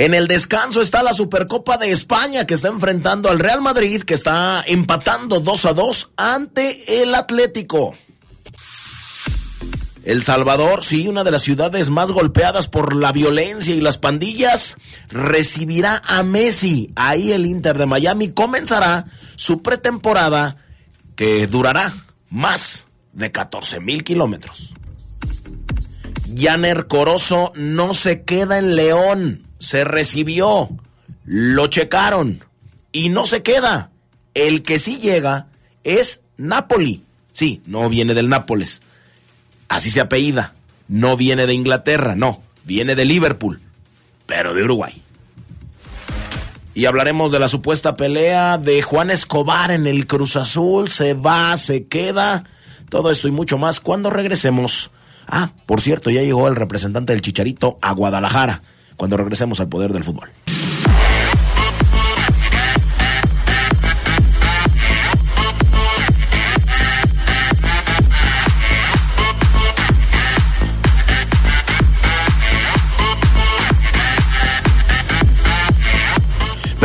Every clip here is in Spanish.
En el descanso está la Supercopa de España que está enfrentando al Real Madrid que está empatando 2 a 2 ante el Atlético. El Salvador, sí, una de las ciudades más golpeadas por la violencia y las pandillas, recibirá a Messi. Ahí el Inter de Miami comenzará su pretemporada que durará más de 14 mil kilómetros. Janer Corozo no se queda en León se recibió, lo checaron y no se queda. El que sí llega es Napoli. Sí, no viene del Nápoles. Así se apellida. No viene de Inglaterra, no. Viene de Liverpool, pero de Uruguay. Y hablaremos de la supuesta pelea de Juan Escobar en el Cruz Azul. Se va, se queda. Todo esto y mucho más cuando regresemos. Ah, por cierto, ya llegó el representante del Chicharito a Guadalajara cuando regresemos al poder del fútbol.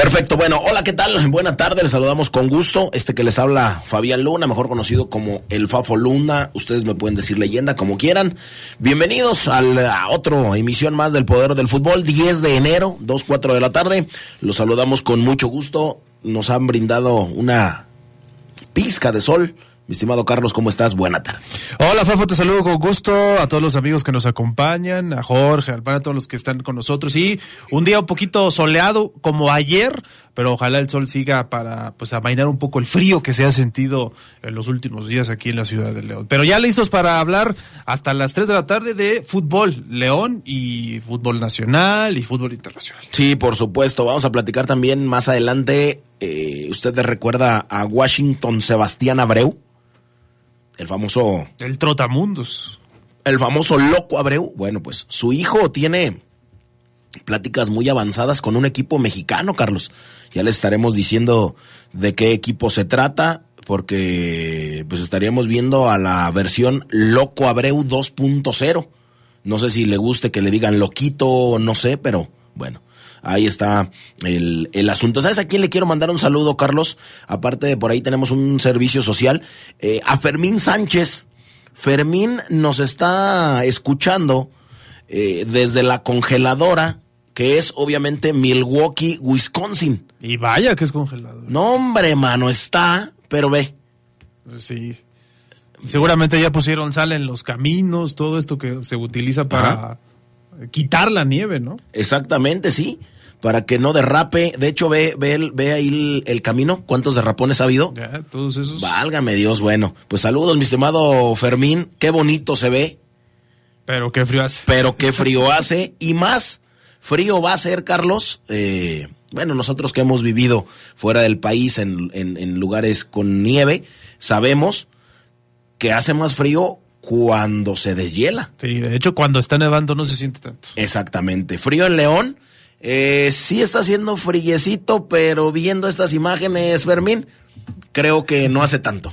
Perfecto, bueno, hola, ¿qué tal? Buena tarde, les saludamos con gusto. Este que les habla Fabián Luna, mejor conocido como el Fafo Luna. Ustedes me pueden decir leyenda como quieran. Bienvenidos a, la, otra emisión más del Poder del Fútbol, 10 de enero, 2, 4 de la tarde. Los saludamos con mucho gusto. Nos han brindado una pizca de sol mi estimado Carlos, ¿cómo estás? Buena tarde. Hola, Fafo, te saludo con gusto a todos los amigos que nos acompañan, a Jorge, al a todos los que están con nosotros. Y un día un poquito soleado como ayer, pero ojalá el sol siga para pues amainar un poco el frío que se ha sentido en los últimos días aquí en la ciudad de León. Pero ya listos para hablar hasta las 3 de la tarde de fútbol, León y fútbol nacional y fútbol internacional. Sí, por supuesto. Vamos a platicar también más adelante. Eh, ¿Usted recuerda a Washington Sebastián Abreu? El famoso... El Trotamundos. El famoso Loco Abreu. Bueno, pues su hijo tiene pláticas muy avanzadas con un equipo mexicano, Carlos. Ya les estaremos diciendo de qué equipo se trata, porque pues estaríamos viendo a la versión Loco Abreu 2.0. No sé si le guste que le digan loquito no sé, pero bueno. Ahí está el, el, asunto. ¿Sabes a quién le quiero mandar un saludo, Carlos? Aparte de por ahí tenemos un servicio social. Eh, a Fermín Sánchez. Fermín nos está escuchando eh, desde la congeladora, que es obviamente Milwaukee, Wisconsin. Y vaya que es congelador. No, hombre, mano, está, pero ve. Sí. Seguramente ya pusieron sal en los caminos, todo esto que se utiliza para quitar la nieve, ¿no? Exactamente, sí para que no derrape. De hecho, ve, ve, ve ahí el, camino. ¿Cuántos derrapones ha habido? Ya, todos esos. Válgame Dios, bueno. Pues saludos, mi estimado Fermín. Qué bonito se ve. Pero qué frío hace. Pero qué frío hace. Y más frío va a ser, Carlos. Eh, bueno, nosotros que hemos vivido fuera del país en, en, en lugares con nieve, sabemos que hace más frío cuando se deshiela. Sí, de hecho, cuando está nevando no se siente tanto. Exactamente. Frío en León eh, sí está haciendo friecito, pero viendo estas imágenes, Fermín, creo que no hace tanto.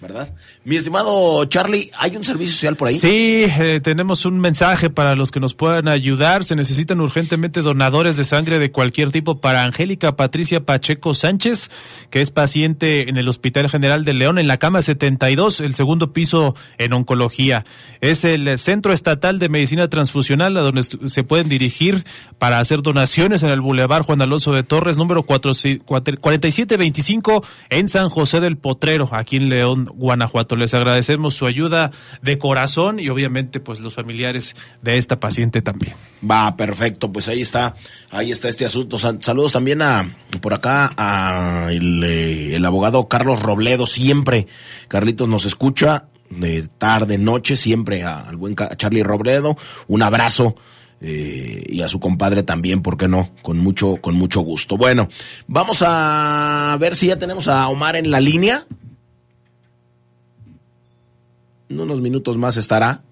¿verdad? Mi estimado Charlie, ¿hay un servicio social por ahí? Sí, eh, tenemos un mensaje para los que nos puedan ayudar. Se necesitan urgentemente donadores de sangre de cualquier tipo para Angélica Patricia Pacheco Sánchez, que es paciente en el Hospital General de León, en la cama 72, el segundo piso en oncología. Es el Centro Estatal de Medicina Transfusional, a donde se pueden dirigir para hacer donaciones en el Boulevard Juan Alonso de Torres, número 4725, en San José del Potrero, aquí en León Guanajuato. Les agradecemos su ayuda de corazón y obviamente pues los familiares de esta paciente también. Va, perfecto, pues ahí está, ahí está este asunto. Saludos también a por acá a el, eh, el abogado Carlos Robledo, siempre Carlitos nos escucha de tarde, noche, siempre al buen Charlie Robledo. Un abrazo. Eh, y a su compadre también, ¿por qué no? Con mucho, con mucho gusto. Bueno, vamos a ver si ya tenemos a Omar en la línea. En unos minutos más estará.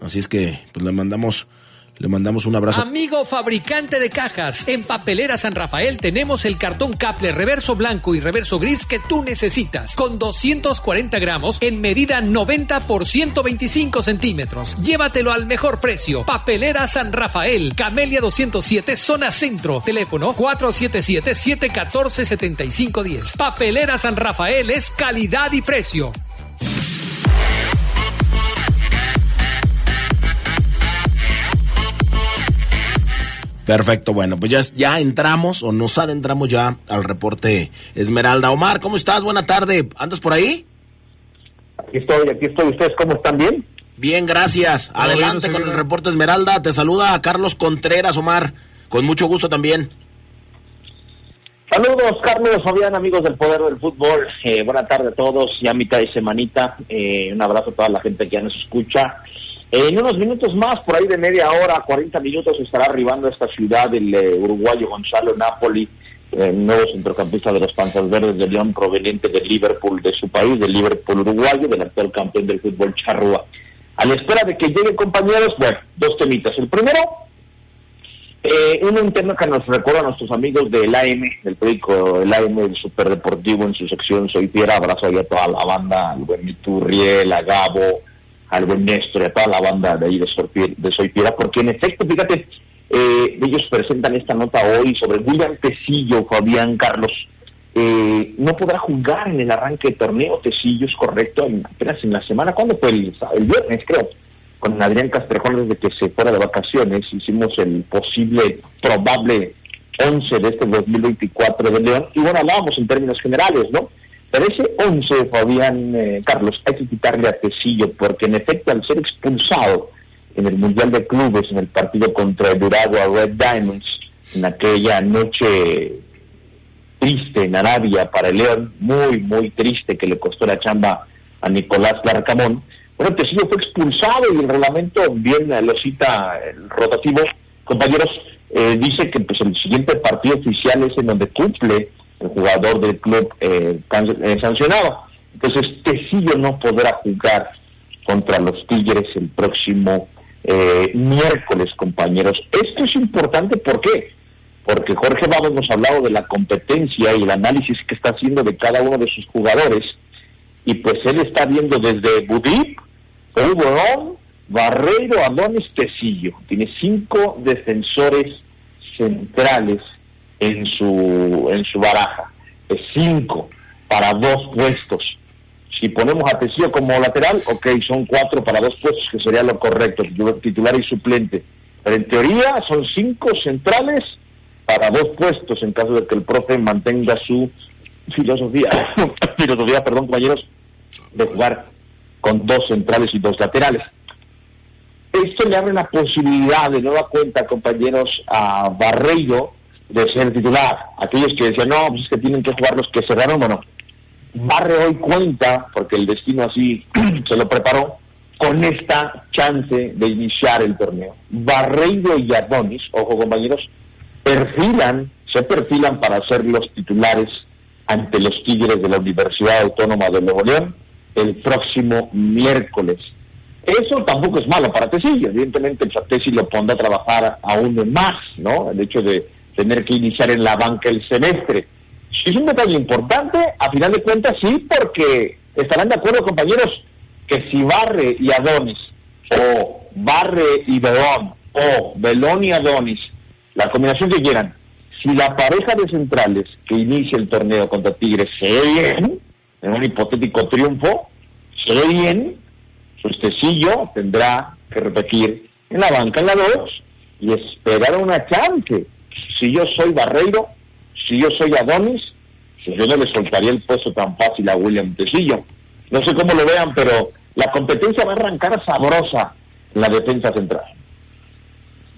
Así es que pues le mandamos le mandamos un abrazo. Amigo fabricante de cajas, en Papelera San Rafael tenemos el cartón Caple reverso blanco y reverso gris que tú necesitas, con 240 gramos en medida 90 por 125 centímetros. Llévatelo al mejor precio. Papelera San Rafael, Camelia 207, zona centro. Teléfono 477-714-7510. Papelera San Rafael es calidad y precio. Perfecto, bueno, pues ya, ya entramos o nos adentramos ya al reporte Esmeralda. Omar, ¿cómo estás? Buena tarde. ¿Andas por ahí? Aquí estoy, aquí estoy. ¿Ustedes cómo están bien? Bien, gracias. Adelante con el reporte Esmeralda. Te saluda a Carlos Contreras, Omar. Con mucho gusto también. Saludos, Carlos, Fabián, amigos del Poder del Fútbol. Eh, buena tarde a todos, ya mitad de semanita. Eh, un abrazo a toda la gente que ya nos escucha. En unos minutos más, por ahí de media hora, 40 minutos, estará arribando a esta ciudad el eh, uruguayo Gonzalo Napoli, eh, nuevo centrocampista de los Panzas Verdes de León, proveniente del Liverpool de su país, del Liverpool uruguayo, del actual campeón del fútbol charrúa. A la espera de que lleguen compañeros, bueno, dos temitas. El primero, eh, un tema que nos recuerda a nuestros amigos del AM, del periódico El AM, del Superdeportivo, en su sección Soy Fiera, abrazo ahí a toda la banda, al buen Miturriel, a Gabo, al buen Néstor y a toda la banda de ahí de Soy, de Soy Piedra, porque en efecto, fíjate, eh, ellos presentan esta nota hoy sobre William Tecillo, Fabián Carlos. Eh, no podrá jugar en el arranque de torneo, Tecillo es correcto, apenas en la semana, ¿cuándo fue? El, el viernes, creo con Adrián Castrejón desde que se fuera de vacaciones, hicimos el posible, probable 11 de este 2024 de León, y bueno, hablábamos en términos generales, ¿no? Pero ese 11, Fabián eh, Carlos, hay que quitarle a Tecillo, porque en efecto al ser expulsado en el Mundial de Clubes, en el partido contra el Uragua Red Diamonds, en aquella noche triste en Arabia para el León, muy, muy triste que le costó la chamba a Nicolás Larcamón, bueno, Tecillo fue expulsado y el reglamento bien lo cita el rotativo, compañeros, eh, dice que pues el siguiente partido oficial es en donde cumple el jugador del club eh, eh, sancionado. Entonces, Tecillo no podrá jugar contra los Tigres el próximo eh, miércoles, compañeros. Esto es importante, ¿por qué? Porque Jorge Vamos nos ha hablado de la competencia y el análisis que está haciendo de cada uno de sus jugadores, y pues él está viendo desde Budip, Hugo Barreiro, Adonis, Tecillo. Tiene cinco defensores centrales en su, en su baraja. Es cinco para dos puestos. Si ponemos a Tecillo como lateral, ok, son cuatro para dos puestos, que sería lo correcto, titular y suplente. Pero en teoría son cinco centrales para dos puestos en caso de que el profe mantenga su filosofía, filosofía, perdón, compañeros, de jugar con dos centrales y dos laterales. Esto le abre la posibilidad de nueva cuenta, compañeros, a Barreiro de ser titular. Aquellos que decían, no, pues es que tienen que jugar los que cerraron, bueno, Barre hoy cuenta, porque el destino así se lo preparó, con esta chance de iniciar el torneo. Barreiro y Adonis, ojo compañeros, perfilan, se perfilan para ser los titulares ante los Tigres de la Universidad Autónoma de Nuevo León el próximo miércoles. Eso tampoco es malo para Tecillo, evidentemente el Tesi lo pondrá a trabajar aún más, ¿no? El hecho de tener que iniciar en la banca el semestre. Es un detalle importante, a final de cuentas sí, porque estarán de acuerdo compañeros que si Barre y Adonis, o Barre y Belón, o Belón y Adonis, la combinación que quieran, si la pareja de centrales que inicia el torneo contra Tigres se ve bien, en un hipotético triunfo, se ve bien, su estecillo tendrá que repetir en la banca en la 2 y esperar una chance. Si yo soy Barreiro, si yo soy Adonis, si yo no le soltaría el puesto tan fácil a William Tecillo. no sé cómo lo vean, pero la competencia va a arrancar sabrosa en la defensa central.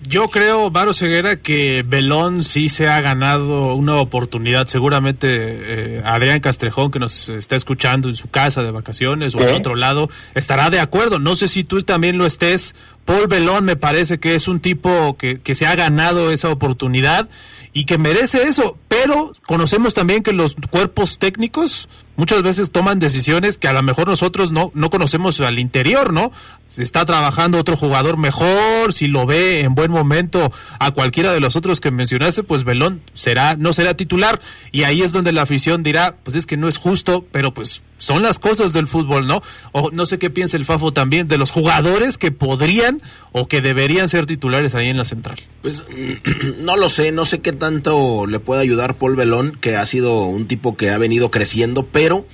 Yo creo, Varo Ceguera, que Belón sí se ha ganado una oportunidad. Seguramente eh, Adrián Castrejón, que nos está escuchando en su casa de vacaciones o en otro lado, estará de acuerdo. No sé si tú también lo estés. Paul Belón me parece que es un tipo que, que se ha ganado esa oportunidad y que merece eso, pero conocemos también que los cuerpos técnicos muchas veces toman decisiones que a lo mejor nosotros no, no conocemos al interior, ¿no? Si está trabajando otro jugador mejor, si lo ve en buen momento a cualquiera de los otros que mencionaste, pues Belón será, no será titular. Y ahí es donde la afición dirá, pues es que no es justo, pero pues son las cosas del fútbol, ¿no? O no sé qué piensa el Fafo también de los jugadores que podrían o que deberían ser titulares ahí en la central. Pues no lo sé, no sé qué tanto le puede ayudar Paul Belón, que ha sido un tipo que ha venido creciendo, pero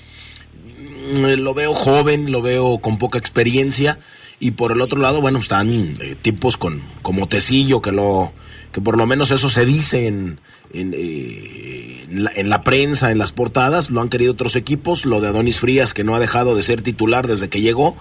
mm, lo veo joven, lo veo con poca experiencia y por el otro lado, bueno, están eh, tipos con como Tecillo que lo que por lo menos eso se dice en en, eh, en, la, en, la, prensa, en las portadas, lo han querido otros equipos, lo de Adonis Frías que no ha dejado de ser titular desde que llegó.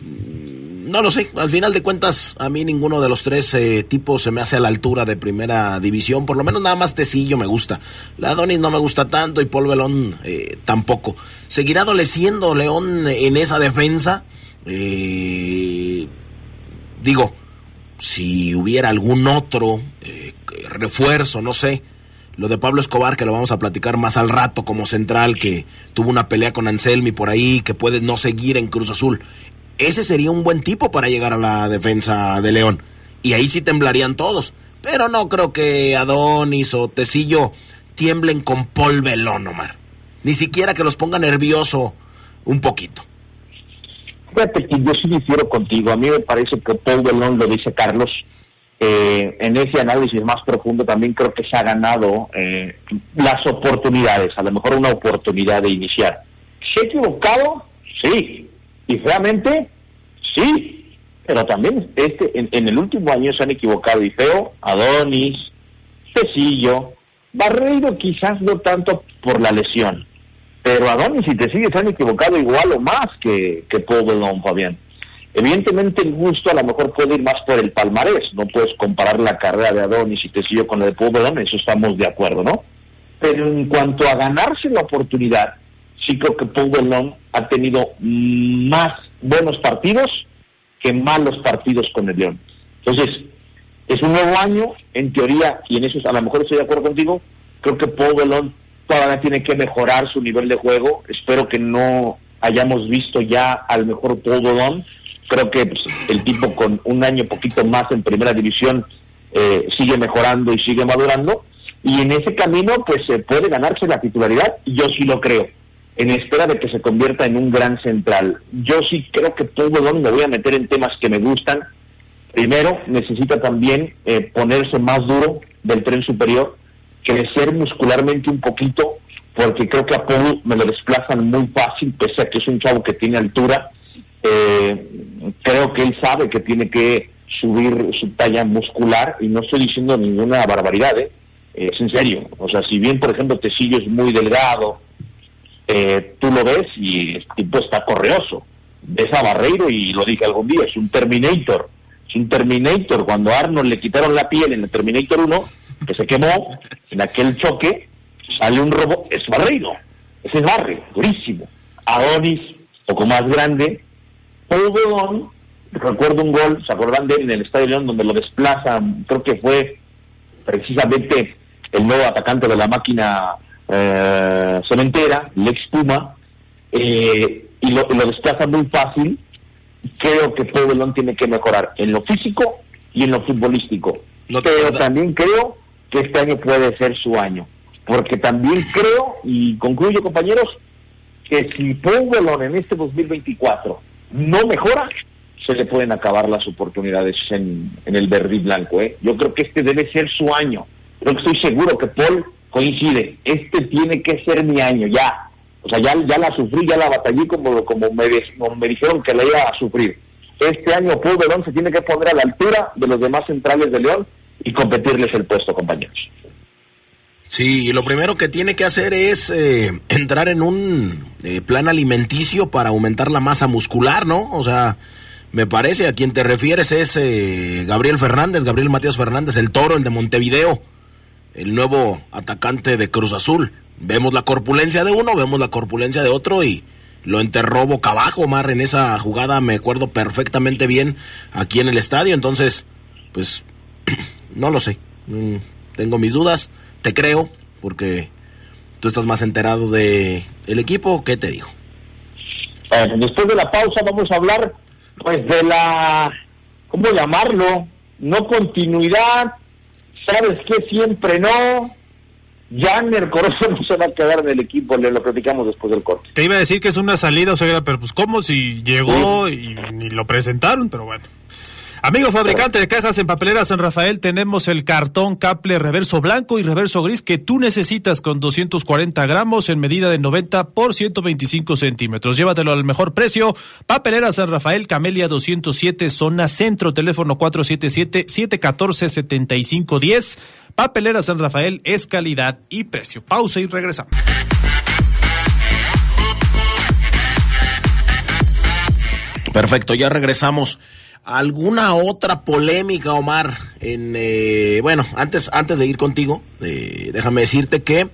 Mm, no lo sé, al final de cuentas a mí ninguno de los tres eh, tipos se me hace a la altura de primera división, por lo menos nada más Tecillo me gusta. La Adonis no me gusta tanto y Paul Belón eh, tampoco. ¿Seguirá adoleciendo León en esa defensa? Eh, digo, si hubiera algún otro eh, refuerzo, no sé, lo de Pablo Escobar, que lo vamos a platicar más al rato como central, que tuvo una pelea con Anselmi por ahí, que puede no seguir en Cruz Azul. Ese sería un buen tipo para llegar a la defensa de León. Y ahí sí temblarían todos. Pero no creo que Adonis o Tecillo tiemblen con Paul Belón, Omar. Ni siquiera que los ponga nervioso un poquito. Fíjate yo sí difiero contigo. A mí me parece que Paul Belón, lo dice Carlos, eh, en ese análisis más profundo también creo que se ha ganado eh, las oportunidades, a lo mejor una oportunidad de iniciar. ¿Se ha equivocado? Sí. ¿Y realmente? Sí. Pero también este, en, el último año se han equivocado y feo, Adonis, Pecillo, Barreiro quizás no tanto por la lesión, pero Adonis y Tecillo se han equivocado igual o más que, que Paul Belón, Fabián. Evidentemente el gusto a lo mejor puede ir más por el palmarés, no puedes comparar la carrera de Adonis y Tecillo con la de Pobedón, eso estamos de acuerdo, ¿no? Pero en cuanto a ganarse la oportunidad, sí creo que Pobedón ha tenido más buenos partidos que malos partidos con el León. Entonces, es un nuevo año, en teoría, y en eso a lo mejor estoy de acuerdo contigo, creo que Pobedón todavía tiene que mejorar su nivel de juego, espero que no hayamos visto ya al mejor Pobedón, creo que pues, el tipo con un año poquito más en primera división eh, sigue mejorando y sigue madurando. Y en ese camino pues se puede ganarse la titularidad yo sí lo creo en espera de que se convierta en un gran central. Yo sí creo que todo me voy a meter en temas que me gustan. Primero necesita también eh, ponerse más duro del tren superior crecer muscularmente un poquito porque creo que a Paul me lo desplazan muy fácil pese a que es un chavo que tiene altura eh, creo que él sabe que tiene que subir su talla muscular y no estoy diciendo ninguna barbaridad, ¿eh? es en serio. O sea, si bien, por ejemplo, Tecillo es muy delgado, eh, tú lo ves y el tipo está correoso. Ves a Barreiro y lo dije algún día, es un Terminator. Es un Terminator. Cuando a Arnold le quitaron la piel en el Terminator 1, que se quemó en aquel choque, sale un robot, es Barreiro. Ese es Barre, durísimo. Adonis, poco más grande, Paul recuerdo un gol, ¿se acuerdan de él en el Estadio León donde lo desplaza? Creo que fue precisamente el nuevo atacante de la máquina eh, cementera, Lex Puma, eh, y lo, lo, desplaza muy fácil. Creo que Paul tiene que mejorar en lo físico y en lo futbolístico. No Pero también creo que este año puede ser su año. Porque también creo, y concluyo compañeros, que si Paul en este 2024 no mejora, se le pueden acabar las oportunidades en, el verde blanco. ¿eh? Yo creo que este debe ser su año. Yo estoy seguro que Paul coincide. Este tiene que ser mi año, ya. O sea, ya, ya la sufrí, ya la batallé como, como, me, me dijeron que la iba a sufrir. Este año Paul León se tiene que poner a la altura de los demás centrales de León y competirles el puesto, compañeros. Sí, y lo primero que tiene que hacer es eh, entrar en un eh, plan alimenticio para aumentar la masa muscular, ¿no? O sea, me parece a quien te refieres es eh, Gabriel Fernández, Gabriel Matías Fernández, el toro, el de Montevideo, el nuevo atacante de Cruz Azul. Vemos la corpulencia de uno, vemos la corpulencia de otro y lo enterró boca abajo, Mar, en esa jugada me acuerdo perfectamente bien aquí en el estadio, entonces, pues, no lo sé, mm, tengo mis dudas te creo, porque tú estás más enterado de el equipo, ¿qué te digo? después de la pausa vamos a hablar pues de la, ¿cómo llamarlo? No continuidad, ¿sabes qué? Siempre no. Janner Corozo no se va a quedar en el equipo, le lo platicamos después del corte. Te iba a decir que es una salida, o sea, pero pues ¿cómo si llegó y lo presentaron? Pero bueno. Amigo fabricante de cajas en papelera San Rafael, tenemos el cartón Caple reverso blanco y reverso gris que tú necesitas con 240 gramos en medida de 90 por 125 centímetros. Llévatelo al mejor precio. Papelera San Rafael, Camelia 207, zona centro, teléfono 477-714-7510. Papelera San Rafael es calidad y precio. Pausa y regresamos. Perfecto, ya regresamos alguna otra polémica, Omar. En eh, bueno, antes antes de ir contigo, eh, déjame decirte que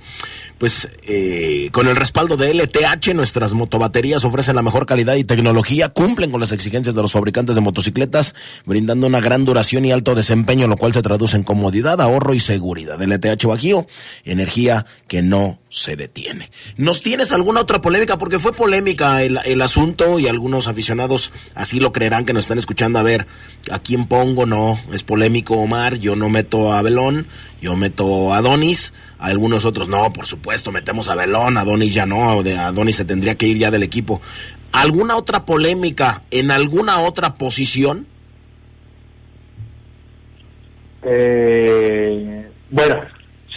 pues eh, con el respaldo de LTH, nuestras motobaterías ofrecen la mejor calidad y tecnología, cumplen con las exigencias de los fabricantes de motocicletas, brindando una gran duración y alto desempeño, lo cual se traduce en comodidad, ahorro y seguridad. LTH Bajío, energía que no se detiene. ¿Nos tienes alguna otra polémica? Porque fue polémica el, el asunto y algunos aficionados así lo creerán que nos están escuchando. A ver, ¿a quién pongo? No, es polémico Omar, yo no meto a Belón, yo meto a Donis algunos otros, no, por supuesto, metemos a Belón, a Donis ya no, a Donis se tendría que ir ya del equipo. ¿Alguna otra polémica en alguna otra posición? Eh, bueno,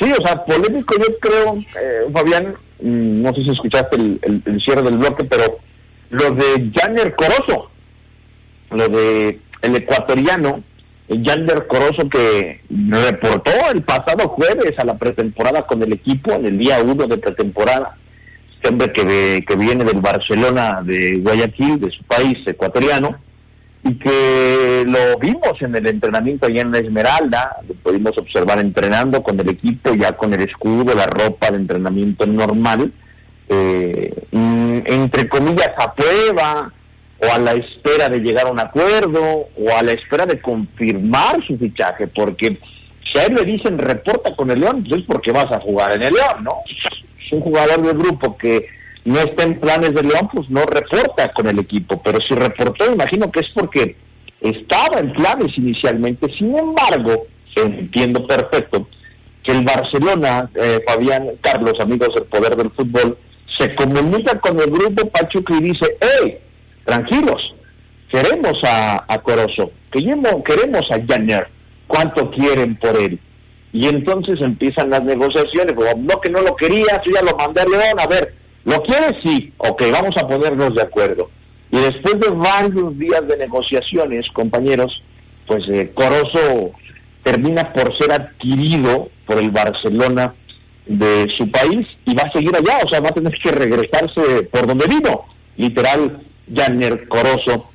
sí, o sea, polémico yo creo, eh, Fabián, mm, no sé si escuchaste el, cierre del bloque, pero lo de Janner Corozo, lo de el ecuatoriano, Yander Corozo que reportó el pasado jueves a la pretemporada con el equipo en el día uno de pretemporada. Este hombre que viene del Barcelona de Guayaquil, de su país ecuatoriano, y que lo vimos en el entrenamiento allá en la Esmeralda, lo pudimos observar entrenando con el equipo, ya con el escudo, la ropa de entrenamiento normal, eh, entre comillas a prueba, o a la espera de llegar a un acuerdo o a la espera de confirmar su fichaje, porque si a él le dicen reporta con el León, pues es porque vas a jugar en el León, ¿no? Es un jugador del grupo que no está en planes de León, pues no reporta con el equipo, pero si reportó, imagino que es porque estaba en planes inicialmente, sin embargo, entiendo perfecto que el Barcelona, eh, Fabián, Carlos, amigos del poder del fútbol, se comunica con el grupo Pachuca y dice, hey, tranquilos, queremos a, a Corozo, queremos a Janner, ¿cuánto quieren por él? Y entonces empiezan las negociaciones, no que no lo querías, yo ya lo mandé a León, a ver, ¿lo quieres? Sí, ok, vamos a ponernos de acuerdo. Y después de varios días de negociaciones, compañeros, pues eh, Corozo termina por ser adquirido por el Barcelona de su país y va a seguir allá, o sea, va a tener que regresarse por donde vino, literal, Janner Corozo,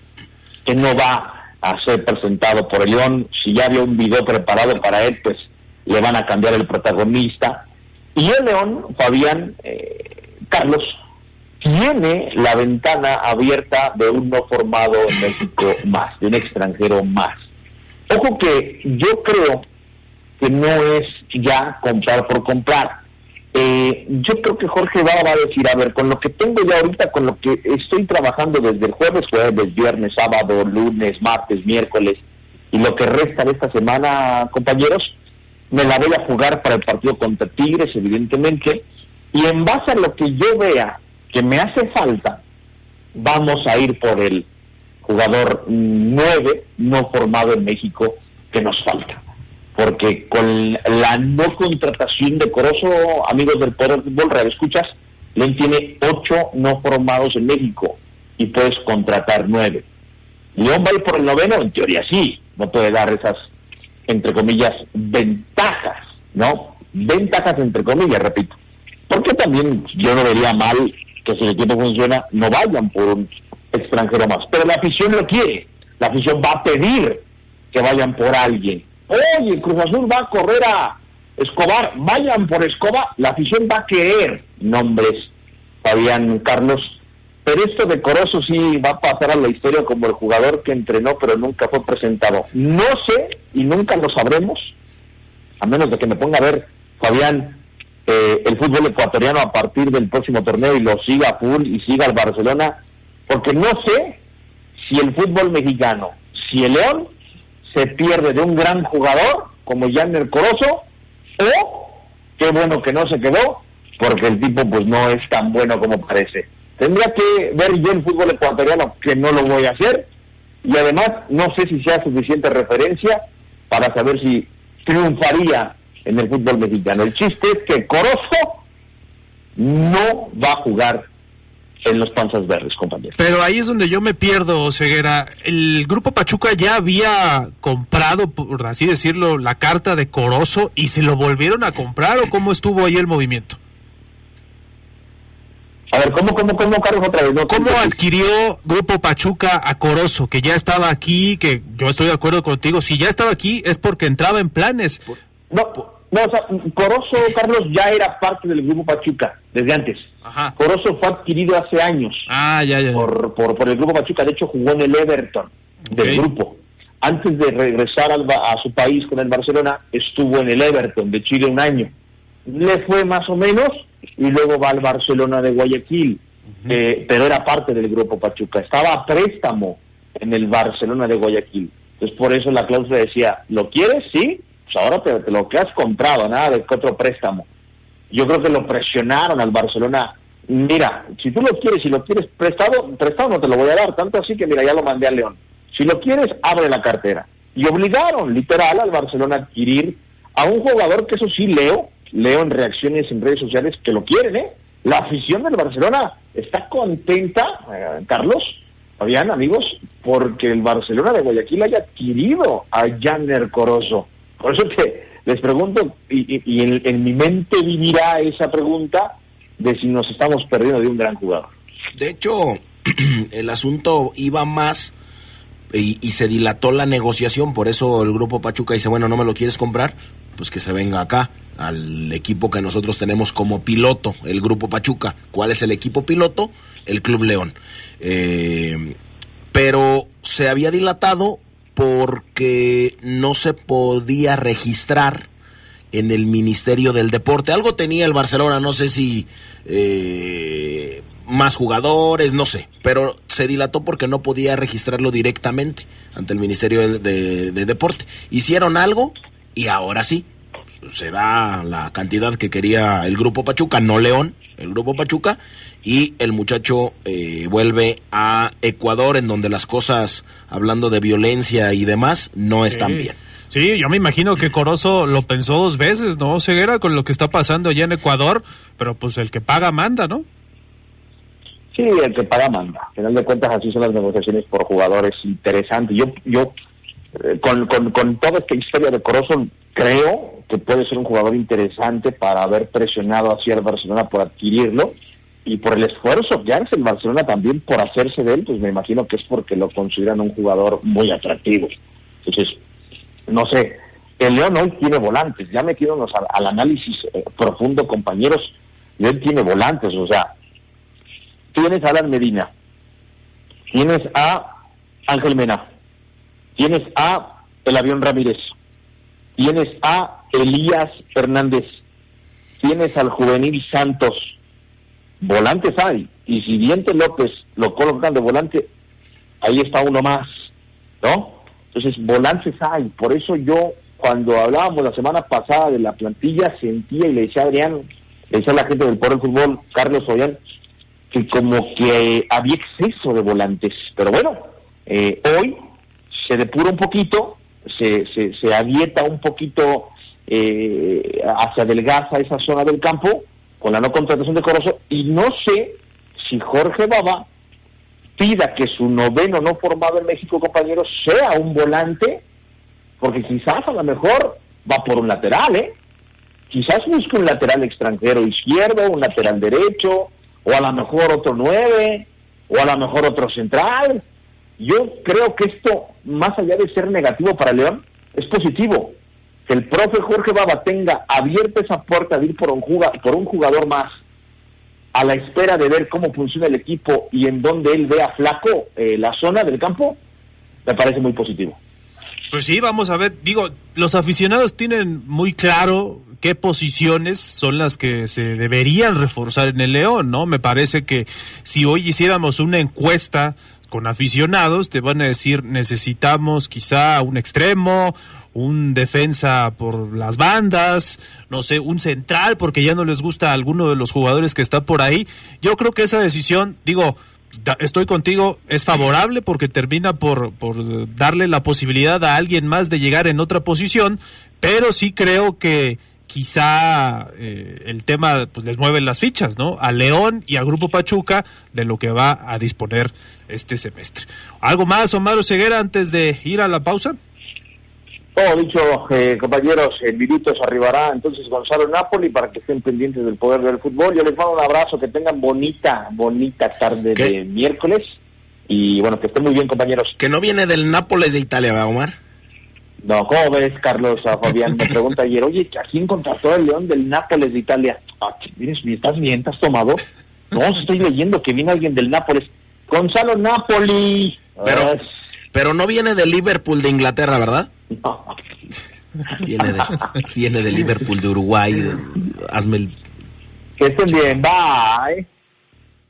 que no va a ser presentado por el León. Si ya había un video preparado para él, pues le van a cambiar el protagonista. Y el León, Fabián, eh, Carlos, tiene la ventana abierta de un no formado en México más, de un extranjero más. Ojo que yo creo que no es ya comprar por comprar. Eh, yo creo que Jorge va, a decir, a ver, con lo que tengo ya ahorita, con lo que estoy trabajando desde el jueves, jueves, viernes, sábado, lunes, martes, miércoles, y lo que resta de esta semana, compañeros, me la voy a jugar para el partido contra Tigres, evidentemente, y en base a lo que yo vea que me hace falta, vamos a ir por el jugador nueve no formado en México que nos falta porque con la no contratación de Corozo, amigos del Poder Fútbol, Escuchas, León tiene ocho no formados en México y puedes contratar nueve. León va a ir por el noveno, en teoría sí, no puede dar esas, entre comillas, ventajas, ¿no? ventajas entre comillas, repito. Porque también yo no vería mal que si el equipo funciona, no vayan por un extranjero más. Pero la afición lo quiere. La afición va a pedir que vayan por alguien. Oye, Cruz Azul va a correr a Escobar, vayan por Escobar. La afición va a querer nombres, Fabián Carlos. Pero esto de Corozo sí va a pasar a la historia como el jugador que entrenó pero nunca fue presentado. No sé y nunca lo sabremos, a menos de que me ponga a ver, Fabián, eh, el fútbol ecuatoriano a partir del próximo torneo y lo siga full y siga el Barcelona, porque no sé si el fútbol mexicano, si el León se pierde de un gran jugador como Janer Corozo, o qué bueno que no se quedó, porque el tipo pues no es tan bueno como parece. Tendría que ver yo el fútbol ecuatoriano, que no lo voy a hacer, y además no sé si sea suficiente referencia para saber si triunfaría en el fútbol mexicano. El chiste es que Corozo no va a jugar en los panzas verdes, compañeros. Pero ahí es donde yo me pierdo, Ceguera. El grupo Pachuca ya había comprado, por así decirlo, la carta de Corozo y se lo volvieron a comprar o cómo estuvo ahí el movimiento. A ver, ¿cómo, cómo, cómo, Carlos, otra vez? No, ¿Cómo adquirió Grupo Pachuca a Corozo, que ya estaba aquí, que yo estoy de acuerdo contigo, si ya estaba aquí es porque entraba en planes? No, no, o sea, Corozo, Carlos, ya era parte del Grupo Pachuca desde antes. Ajá. Corozo fue adquirido hace años Ah, ya, ya. ya. por, por, por el Grupo Pachuca, de hecho jugó en el Everton del grupo. Antes de regresar al a su país con el Barcelona, estuvo en el Everton de Chile un año. Le fue más o menos y luego va al Barcelona de Guayaquil, Eh, pero era parte del Grupo Pachuca. Estaba a préstamo en el Barcelona de Guayaquil. Entonces por eso la cláusula decía, ¿lo quieres? Sí, pues ahora te, te lo que has comprado, nada de que otro préstamo. Yo creo que lo presionaron al Barcelona. Mira, si tú lo quieres, si lo quieres prestado, prestado no te lo voy a dar, tanto así que mira, ya lo mandé a León. Si lo quieres, abre la cartera. Y obligaron, literal, al Barcelona a adquirir a un jugador que eso sí leo, leo en reacciones en redes sociales que lo quieren, ¿eh? La afición del Barcelona está contenta, eh, Carlos, Fabián, amigos, porque el Barcelona de Guayaquil haya adquirido a Janner Corozo. Por eso que les pregunto, y, en, mi mente vivirá esa pregunta de si nos estamos perdiendo de un gran jugador. De hecho, el asunto iba más y se dilató la negociación, por eso el grupo Pachuca dice, bueno, no me lo quieres comprar, pues que se venga acá al equipo que nosotros tenemos como piloto, el grupo Pachuca. ¿Cuál es el equipo piloto? El Club León. Eh, pero se había dilatado porque no se podía registrar en el Ministerio del Deporte. Algo tenía el Barcelona, no sé si eh, más jugadores, no sé, pero se dilató porque no podía registrarlo directamente ante el Ministerio de, de- de Deporte. Hicieron algo y ahora sí, se da la cantidad que quería el Grupo Pachuca, no León, el Grupo Pachuca, y el muchacho eh, vuelve a Ecuador, en donde las cosas, hablando de violencia y demás, no están Sí. bien. Sí, yo me imagino que Corozo lo pensó dos veces, ¿no? Ceguera con lo que está pasando allá en Ecuador, pero pues el que paga manda, ¿no? Sí, el que paga manda. Al final de cuentas, así son las negociaciones por jugadores interesantes. Yo, yo eh, con, con, con toda esta historia de Corozo, creo que puede ser un jugador interesante para haber presionado hacia el Barcelona por adquirirlo y por el esfuerzo que hace el Barcelona también por hacerse de él, pues me imagino que es porque lo consideran un jugador muy atractivo. Entonces, no sé, el León hoy tiene volantes, ya metiéndonos al, al análisis eh, profundo, compañeros, León tiene volantes, o sea, tienes a Alan Medina, tienes a Ángel Mena, tienes a El Avión Ramírez, tienes a Elías Fernández, tienes al Juvenil Santos, volantes hay, y si Diente López lo colocan de volante, ahí está uno más, ¿no? Entonces, volantes hay, por eso yo, cuando hablábamos la semana pasada de la plantilla, sentía y le decía a Adrián, le decía a la gente del Poder del Fútbol, Carlos Ollán, que como que había exceso de volantes. Pero bueno, eh, hoy se depura un poquito, se, se, se avieta un poquito eh, hacia adelgaza esa zona del campo con la no contratación de Corozo y no sé si Jorge Baba pida que su noveno no formado en México, compañeros, sea un volante, porque quizás a lo mejor va por un lateral, ¿eh? quizás busque un lateral extranjero izquierdo, un lateral derecho, o a lo mejor otro nueve, o a lo mejor otro central. Yo creo que esto, más allá de ser negativo para León, es positivo. Que el profe Jorge Baba tenga abierta esa puerta de ir por un, por un jugador más, a la espera de ver cómo funciona el equipo y en donde él vea flaco eh, la zona del campo, me parece muy positivo. Pues sí, vamos a ver. Digo, los aficionados tienen muy claro qué posiciones son las que se deberían reforzar en el León, ¿no? Me parece que si hoy hiciéramos una encuesta con aficionados, te van a decir necesitamos quizá un extremo, un defensa por las bandas, no sé, un central porque ya no les gusta a alguno de los jugadores que está por ahí. Yo creo que esa decisión, digo, estoy contigo, es favorable porque termina por, por darle la posibilidad a alguien más de llegar en otra posición, pero sí creo que quizá eh, el tema pues les mueve las fichas, ¿no? A León y al Grupo Pachuca de lo que va a disponer este semestre. ¿Algo más, Omar Ceguera, antes de ir a la pausa? Todo dicho, eh, compañeros, en minutos arribará entonces Gonzalo Napoli para que estén pendientes del poder del fútbol. Yo les mando un abrazo, que tengan bonita, bonita tarde de miércoles y bueno, que estén muy bien, compañeros. Que no viene del Nápoles de Italia, ¿va, Omar? No, ¿cómo ves, Carlos? A Fabián me pregunta ayer, oye, ¿a quién contrató el León del Nápoles de Italia? Ah, ¿estás bien? ¿Estás tomado? No, estoy leyendo que viene alguien del Nápoles. Gonzalo Napoli. Pero, pero no viene del Liverpool de Inglaterra, ¿verdad? No. Viene de, viene de Liverpool de Uruguay. hazme el... Que estén bien, bye.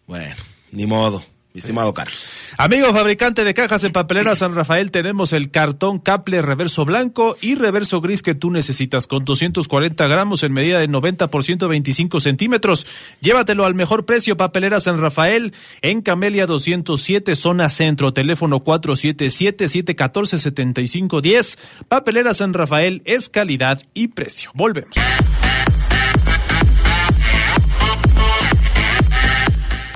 Bueno, ni modo estimado Carlos. Amigo fabricante de cajas en papelera San Rafael, tenemos el cartón Caple reverso blanco y reverso gris que tú necesitas con 240 gramos en medida de 90 por 125 centímetros. Llévatelo al mejor precio, papelera San Rafael en Camelia 207, zona centro, teléfono 477-714-7510. Papelera San Rafael es calidad y precio. Volvemos.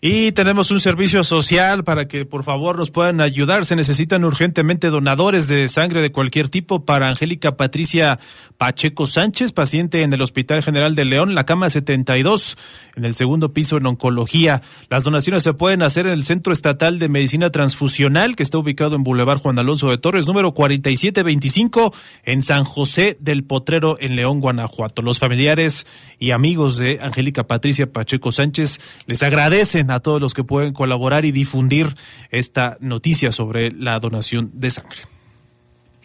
Y tenemos un servicio social para que por favor nos puedan ayudar. Se necesitan urgentemente donadores de sangre de cualquier tipo para Angélica Patricia Pacheco Sánchez, paciente en el Hospital General de León, la cama 72, en el segundo piso en oncología. Las donaciones se pueden hacer en el Centro Estatal de Medicina Transfusional, que está ubicado en Boulevard Juan Alonso de Torres, número 4725, en San José del Potrero, en León, Guanajuato. Los familiares y amigos de Angélica Patricia Pacheco Sánchez les agradecen a todos los que pueden colaborar y difundir esta noticia sobre la donación de sangre.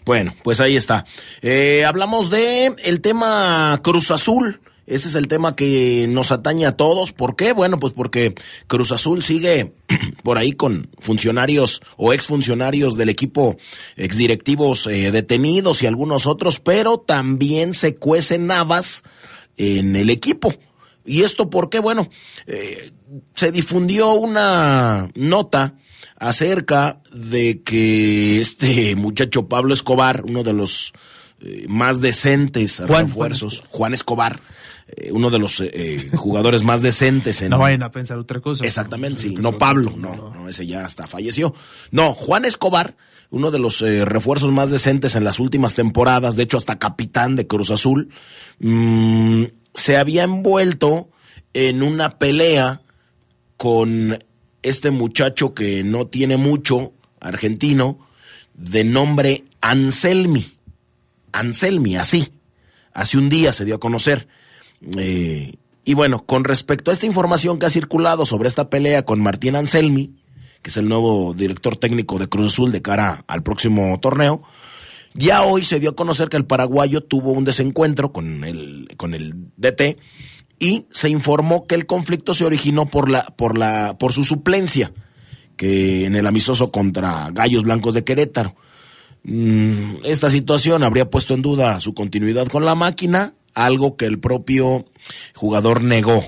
Bueno, pues ahí está. Eh, hablamos de el tema Cruz Azul. Ese es el tema que nos atañe a todos. ¿Por qué? Bueno, pues porque Cruz Azul sigue por ahí con funcionarios o exfuncionarios del equipo, exdirectivos eh, detenidos y algunos otros, pero también se cuecen navas en el equipo. ¿Y esto por qué? Bueno, eh, se difundió una nota acerca de que este muchacho Pablo Escobar, uno de los eh, más decentes refuerzos, Juan Escobar, eh, uno de los jugadores más decentes en... No vayan a pensar otra cosa. Exactamente, sí. No Pablo, no, no, ese ya hasta falleció. No, Juan Escobar, uno de los refuerzos más decentes en las últimas temporadas, de hecho hasta capitán de Cruz Azul, mmm, se había envuelto en una pelea con este muchacho que no tiene mucho, argentino, de nombre Anselmi. Anselmi, así. Hace un día se dio a conocer. Eh, y bueno, con respecto a esta información que ha circulado sobre esta pelea con Martín Anselmi, que es el nuevo director técnico de Cruz Azul de cara al próximo torneo, ya hoy se dio a conocer que el paraguayo tuvo un desencuentro con el, con el DT y se informó que el conflicto se originó por la, por la, por su suplencia, que en el amistoso contra Gallos Blancos de Querétaro. Mm, esta situación habría puesto en duda su continuidad con la máquina, algo que el propio jugador negó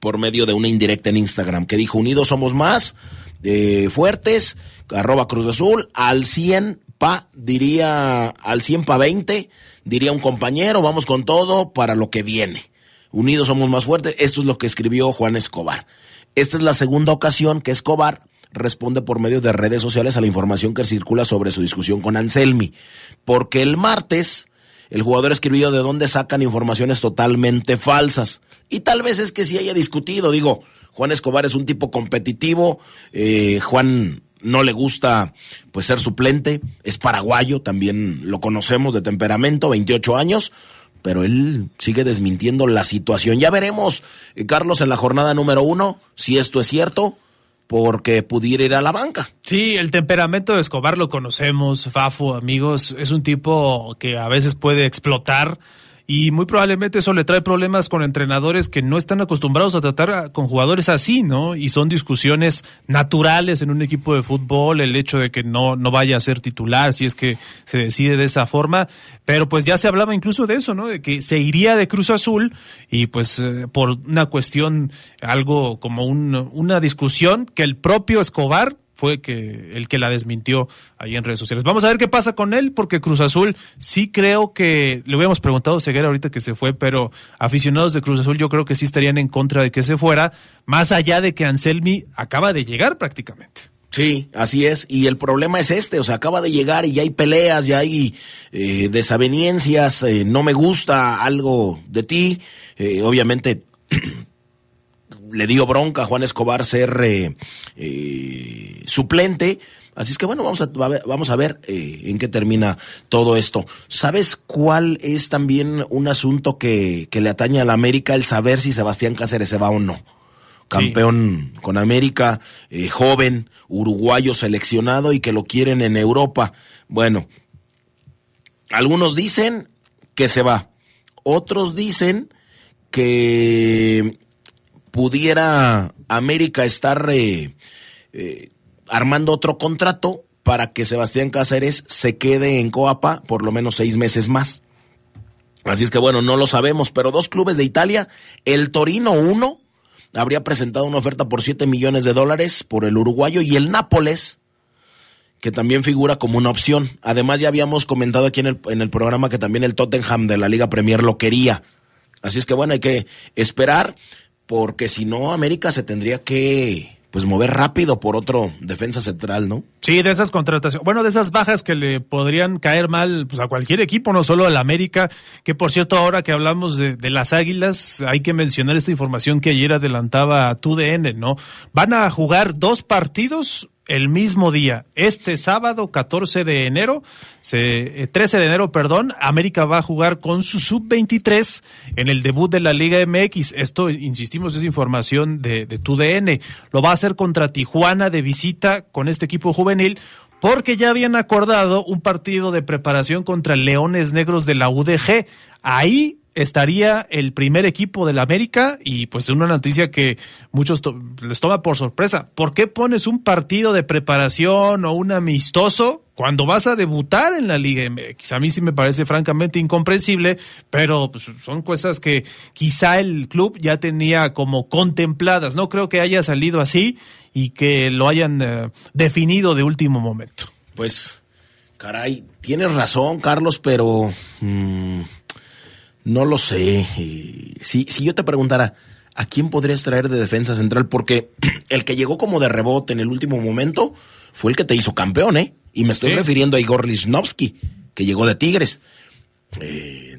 por medio de una indirecta en Instagram, que dijo, unidos somos más, eh, fuertes, arroba Cruz Azul, al 100 pa, diría al 100 pa 20, diría un compañero, vamos con todo para lo que viene. Unidos somos más fuertes, esto es lo que escribió Juan Escobar. Esta es la segunda ocasión que Escobar responde por medio de redes sociales a la información que circula sobre su discusión con Anselmi, porque el martes el jugador escribió de dónde sacan informaciones totalmente falsas. Y tal vez es que si haya discutido, digo, Juan Escobar es un tipo competitivo, eh, Juan no le gusta pues ser suplente, es paraguayo, también lo conocemos de temperamento, 28 años, pero él sigue desmintiendo la situación. Ya veremos, eh, Carlos, en la jornada número uno, si esto es cierto porque pudiera ir a la banca. Sí, el temperamento de Escobar lo conocemos, Fafo, amigos, es un tipo que a veces puede explotar y muy probablemente eso le trae problemas con entrenadores que no están acostumbrados a tratar con jugadores así, ¿no? Y son discusiones naturales en un equipo de fútbol, el hecho de que no, no vaya a ser titular si es que se decide de esa forma, pero pues ya se hablaba incluso de eso, ¿no? De que se iría de Cruz Azul y pues eh, por una cuestión, algo como un, una discusión que el propio Escobar fue que el que la desmintió ahí en redes sociales. Vamos a ver qué pasa con él, porque Cruz Azul sí creo que, le hubiéramos preguntado a Ceguera ahorita que se fue, pero aficionados de Cruz Azul yo creo que sí estarían en contra de que se fuera, más allá de que Anselmi acaba de llegar prácticamente. Sí, así es. Y el problema es este, o sea, acaba de llegar y ya hay peleas, ya hay eh, desaveniencias, eh, no me gusta algo de ti. Eh, obviamente le dio bronca a Juan Escobar ser eh, eh, suplente. Así es que bueno, vamos a, vamos a ver eh, en qué termina todo esto. ¿Sabes cuál es también un asunto que, que, le atañe a la América? El saber si Sebastián Cáceres se va o no. Campeón sí. con América, joven, uruguayo seleccionado y que lo quieren en Europa. Bueno, algunos dicen que se va. Otros dicen que pudiera América estar eh, eh, armando otro contrato para que Sebastián Cáceres se quede en Coapa por lo menos seis meses más. Así es que bueno, no lo sabemos, pero dos clubes de Italia, el Torino uno, habría presentado una oferta por 7 millones de dólares por el uruguayo y el Nápoles, que también figura como una opción. Además ya habíamos comentado aquí en el, en el programa que también el Tottenham de la Liga Premier lo quería. Así es que bueno, hay que esperar porque si no América se tendría que pues mover rápido por otro defensa central, ¿no? Sí, de esas contrataciones, bueno, de esas bajas que le podrían caer mal pues, a cualquier equipo, no solo al América, que por cierto, ahora que hablamos de, las Águilas, hay que mencionar esta información que ayer adelantaba TUDN, ¿no? Van a jugar dos partidos el mismo día. Este sábado, 14 de enero, se, eh, 13 de enero, perdón, América va a jugar con su sub-23 en el debut de la Liga MX. Esto, insistimos, es información de, de tu DN. Lo va a hacer contra Tijuana de visita con este equipo juvenil porque ya habían acordado un partido de preparación contra Leones Negros de la UDG. Ahí estaría el primer equipo del América y pues una noticia que muchos les toma por sorpresa. ¿Por qué pones un partido de preparación o un amistoso cuando vas a debutar en la Liga MX? A mí sí me parece francamente incomprensible, pero pues, son cosas que quizá el club ya tenía como contempladas. No creo que haya salido así y que lo hayan uh, definido de último momento. Pues, caray, tienes razón, Carlos, pero... Mmm no lo sé. Si, si yo te preguntara, ¿a quién podrías traer de defensa central? Porque el que llegó como de rebote en el último momento fue el que te hizo campeón, ¿eh? Y me estoy sí. refiriendo a Igor Lichnowsky, que llegó de Tigres. Eh,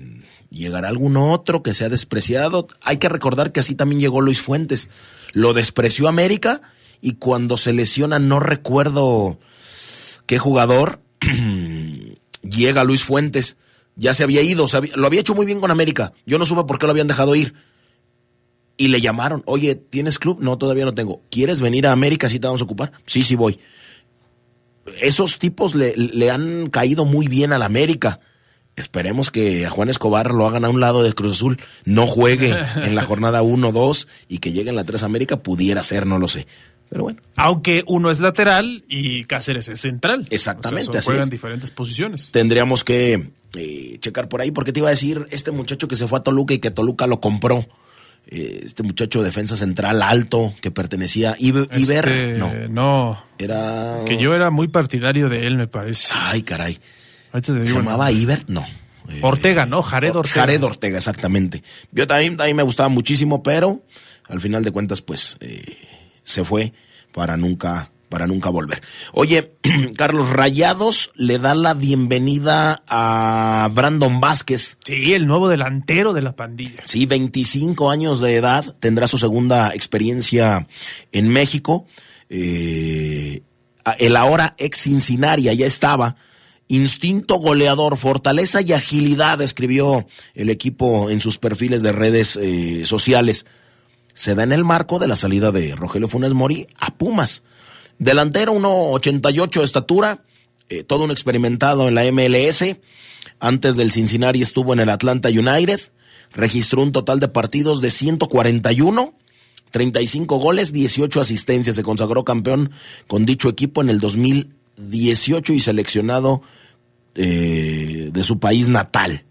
¿Llegará algún otro que sea despreciado? Hay que recordar que así también llegó Luis Fuentes. Lo despreció América y cuando se lesiona, no recuerdo qué jugador, llega Luis Fuentes ya se había ido, se había, lo había hecho muy bien con América. Yo no supe por qué lo habían dejado ir. Y le llamaron, oye, ¿tienes club? No, todavía no tengo. ¿Quieres venir a América? ¿Sí te vamos a ocupar? Sí, sí voy. Esos tipos le, le han caído muy bien a la América. Esperemos que a Juan Escobar lo hagan a un lado de Cruz Azul, no juegue en la jornada 1-2 y que llegue en la 3 América, pudiera ser, no lo sé. Pero bueno. Aunque uno es lateral y Cáceres es central. Exactamente. O sea, juegan diferentes posiciones. Tendríamos que eh, checar por ahí, porque te iba a decir este muchacho que se fue a Toluca y que Toluca lo compró. eh, este muchacho defensa central alto que pertenecía a Iber, Este, no, no, era que yo era muy partidario de él, me parece. Ay, caray. Ahorita ¿Se llamaba. Iber? No. Eh, Ortega, ¿no? Jared Ortega. Jared Ortega, exactamente. Yo también, también me gustaba muchísimo, pero al final de cuentas, pues, eh, se fue para nunca, para nunca volver. Oye, Carlos Rayados le da la bienvenida a Brandon Vázquez. Sí, el nuevo delantero de la pandilla. Sí, 25 años de edad, tendrá su segunda experiencia en México. Eh, el ahora ex Cincinnati ya estaba. Instinto goleador, fortaleza y agilidad, escribió el equipo en sus perfiles de redes eh, sociales. Se da en el marco de la salida de Rogelio Funes Mori a Pumas. Delantero, 1.88 de estatura, eh, todo un experimentado en la MLS. Antes del Cincinnati estuvo en el Atlanta United. Registró un total de partidos de 141, 35 goles, 18 asistencias. Se consagró campeón con dicho equipo en el 2018 y seleccionado eh, de su país natal.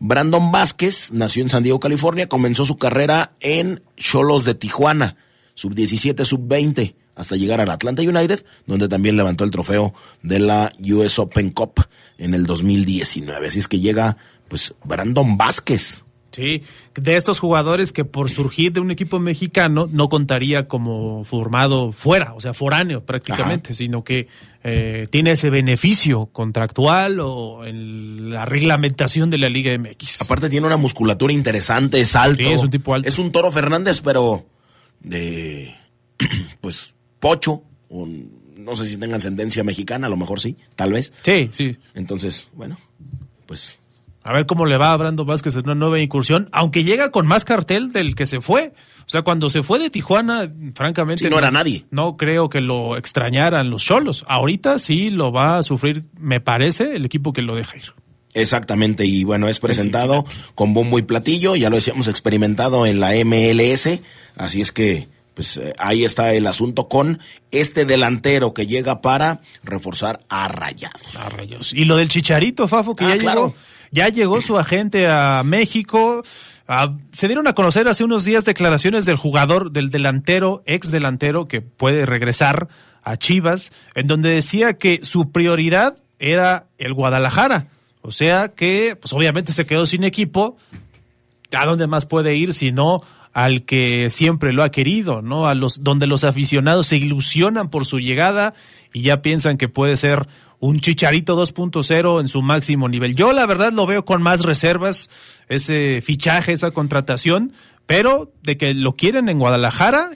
Brandon Vázquez nació en San Diego, California, comenzó su carrera en Cholos de Tijuana, sub 17, sub 20, hasta llegar al Atlanta United, donde también levantó el trofeo de la US Open Cup en el 2019. Así es que llega, pues, Brandon Vázquez. Sí, de estos jugadores que por surgir de un equipo mexicano no contaría como formado fuera, o sea, foráneo prácticamente, sino que eh, tiene ese beneficio contractual o en la reglamentación de la Liga MX. Aparte tiene una musculatura interesante, es alto. Sí, es un tipo alto. Es un toro Fernández, pero de, pues, pocho. o no sé si tenga ascendencia mexicana, a lo mejor sí, tal vez. Sí, sí. Entonces, bueno, pues A ver cómo le va a Brando Vázquez en una nueva incursión, aunque llega con más cartel del que se fue. O sea, cuando se fue de Tijuana, francamente. Sí, no era nadie. No creo que lo extrañaran los cholos. Ahorita sí lo va a sufrir, me parece, el equipo que lo deja ir. Exactamente, y bueno, es presentado con bombo y platillo, ya lo decíamos, experimentado en la MLS, así es que pues eh, ahí está el asunto con este delantero que llega para reforzar a Rayados. A rayos. Y lo del Chicharito, Fafo, que Ah, ya claro. llegó. Ya llegó su agente a México. Ah, se dieron a conocer hace unos días declaraciones del jugador, del delantero, ex delantero, que puede regresar a Chivas, en donde decía que su prioridad era el Guadalajara. O sea que, pues obviamente se quedó sin equipo. ¿A dónde más puede ir si no al que siempre lo ha querido, ¿no? A los donde los aficionados se ilusionan por su llegada y ya piensan que puede ser un Chicharito 2.0 en su máximo nivel. Yo la verdad lo veo con más reservas ese fichaje, esa contratación, pero de que lo quieren en Guadalajara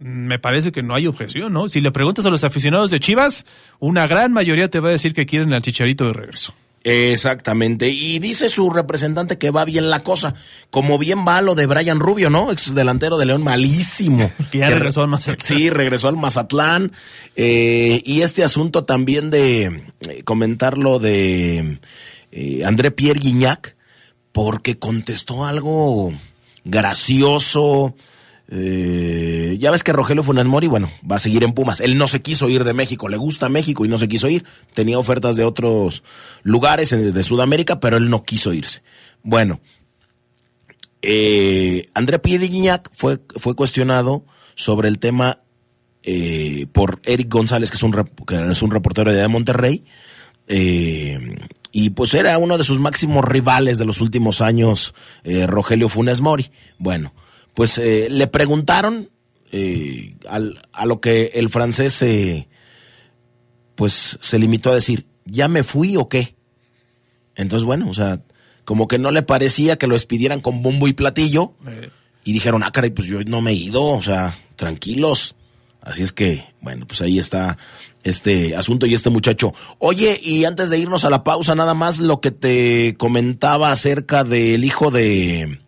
me parece que no hay objeción, ¿no? Si le preguntas a los aficionados de Chivas, una gran mayoría te va a decir que quieren al Chicharito de regreso. Exactamente, y dice su representante que va bien la cosa, como bien va lo de Brian Rubio, ¿no? Ex delantero de León, malísimo. Que ya regresó al Mazatlán. Sí, regresó al Mazatlán. eh, y este asunto también de eh, comentarlo de eh, André Pierre Guignac, porque contestó algo gracioso. Eh, ya ves que Rogelio Funes Mori, bueno, va a seguir en Pumas. Él no se quiso ir de México, le gusta México y no se quiso ir. Tenía ofertas de otros lugares eh, de Sudamérica, pero él no quiso irse. Bueno, eh, André Guignac fue, fue cuestionado sobre el tema eh, por Eric González, que es un, que es un reportero de Monterrey, y pues era uno de sus máximos rivales de los últimos años, Rogelio Funes Mori. Bueno, pues eh, le preguntaron eh, al- a lo que el francés eh, pues se limitó a decir, ¿ya me fui o qué? Entonces, bueno, o sea, como que no le parecía que lo despidieran con bombo y platillo. Y dijeron, ah, caray, pues yo no me he ido, o sea, tranquilos. Así es que, bueno, pues ahí está este asunto y este muchacho. Oye, y antes de irnos a la pausa, nada más lo que te comentaba acerca del hijo de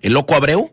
el loco Abreu.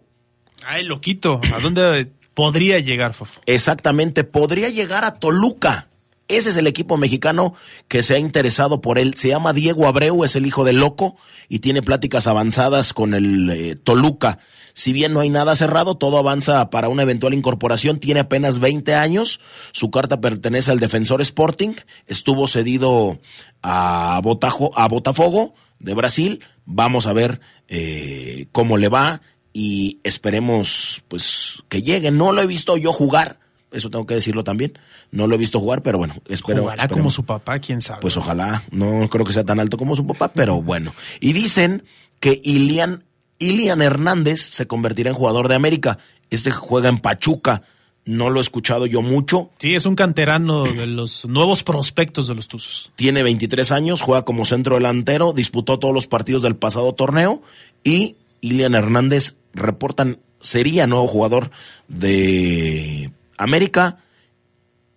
Ay, loquito, ¿a dónde podría llegar, Fafo? Exactamente, podría llegar a Toluca. Ese es el equipo mexicano que se ha interesado por él. Se llama Diego Abreu, es el hijo del loco y tiene pláticas avanzadas con el eh, Toluca. Si bien no hay nada cerrado, todo avanza para una eventual incorporación. Tiene apenas 20 años. Su carta pertenece al Defensor Sporting. Estuvo cedido a, Botajo, a Botafogo de Brasil. Vamos a ver eh, cómo le va y esperemos pues que llegue. No lo he visto yo jugar, eso tengo que decirlo también. No lo he visto jugar, pero bueno, espero. Jugará como su papá, quién sabe. Pues ojalá, no creo que sea tan alto como su papá, pero bueno. Y dicen que Ilian, Ilian Hernández se convertirá en jugador de América. Este juega en Pachuca. No lo he escuchado yo mucho. Sí, es un canterano de los nuevos prospectos de los Tuzos. Tiene 23 años, juega como centro delantero, disputó todos los partidos del pasado torneo y Ilian Hernández reportan sería nuevo jugador de América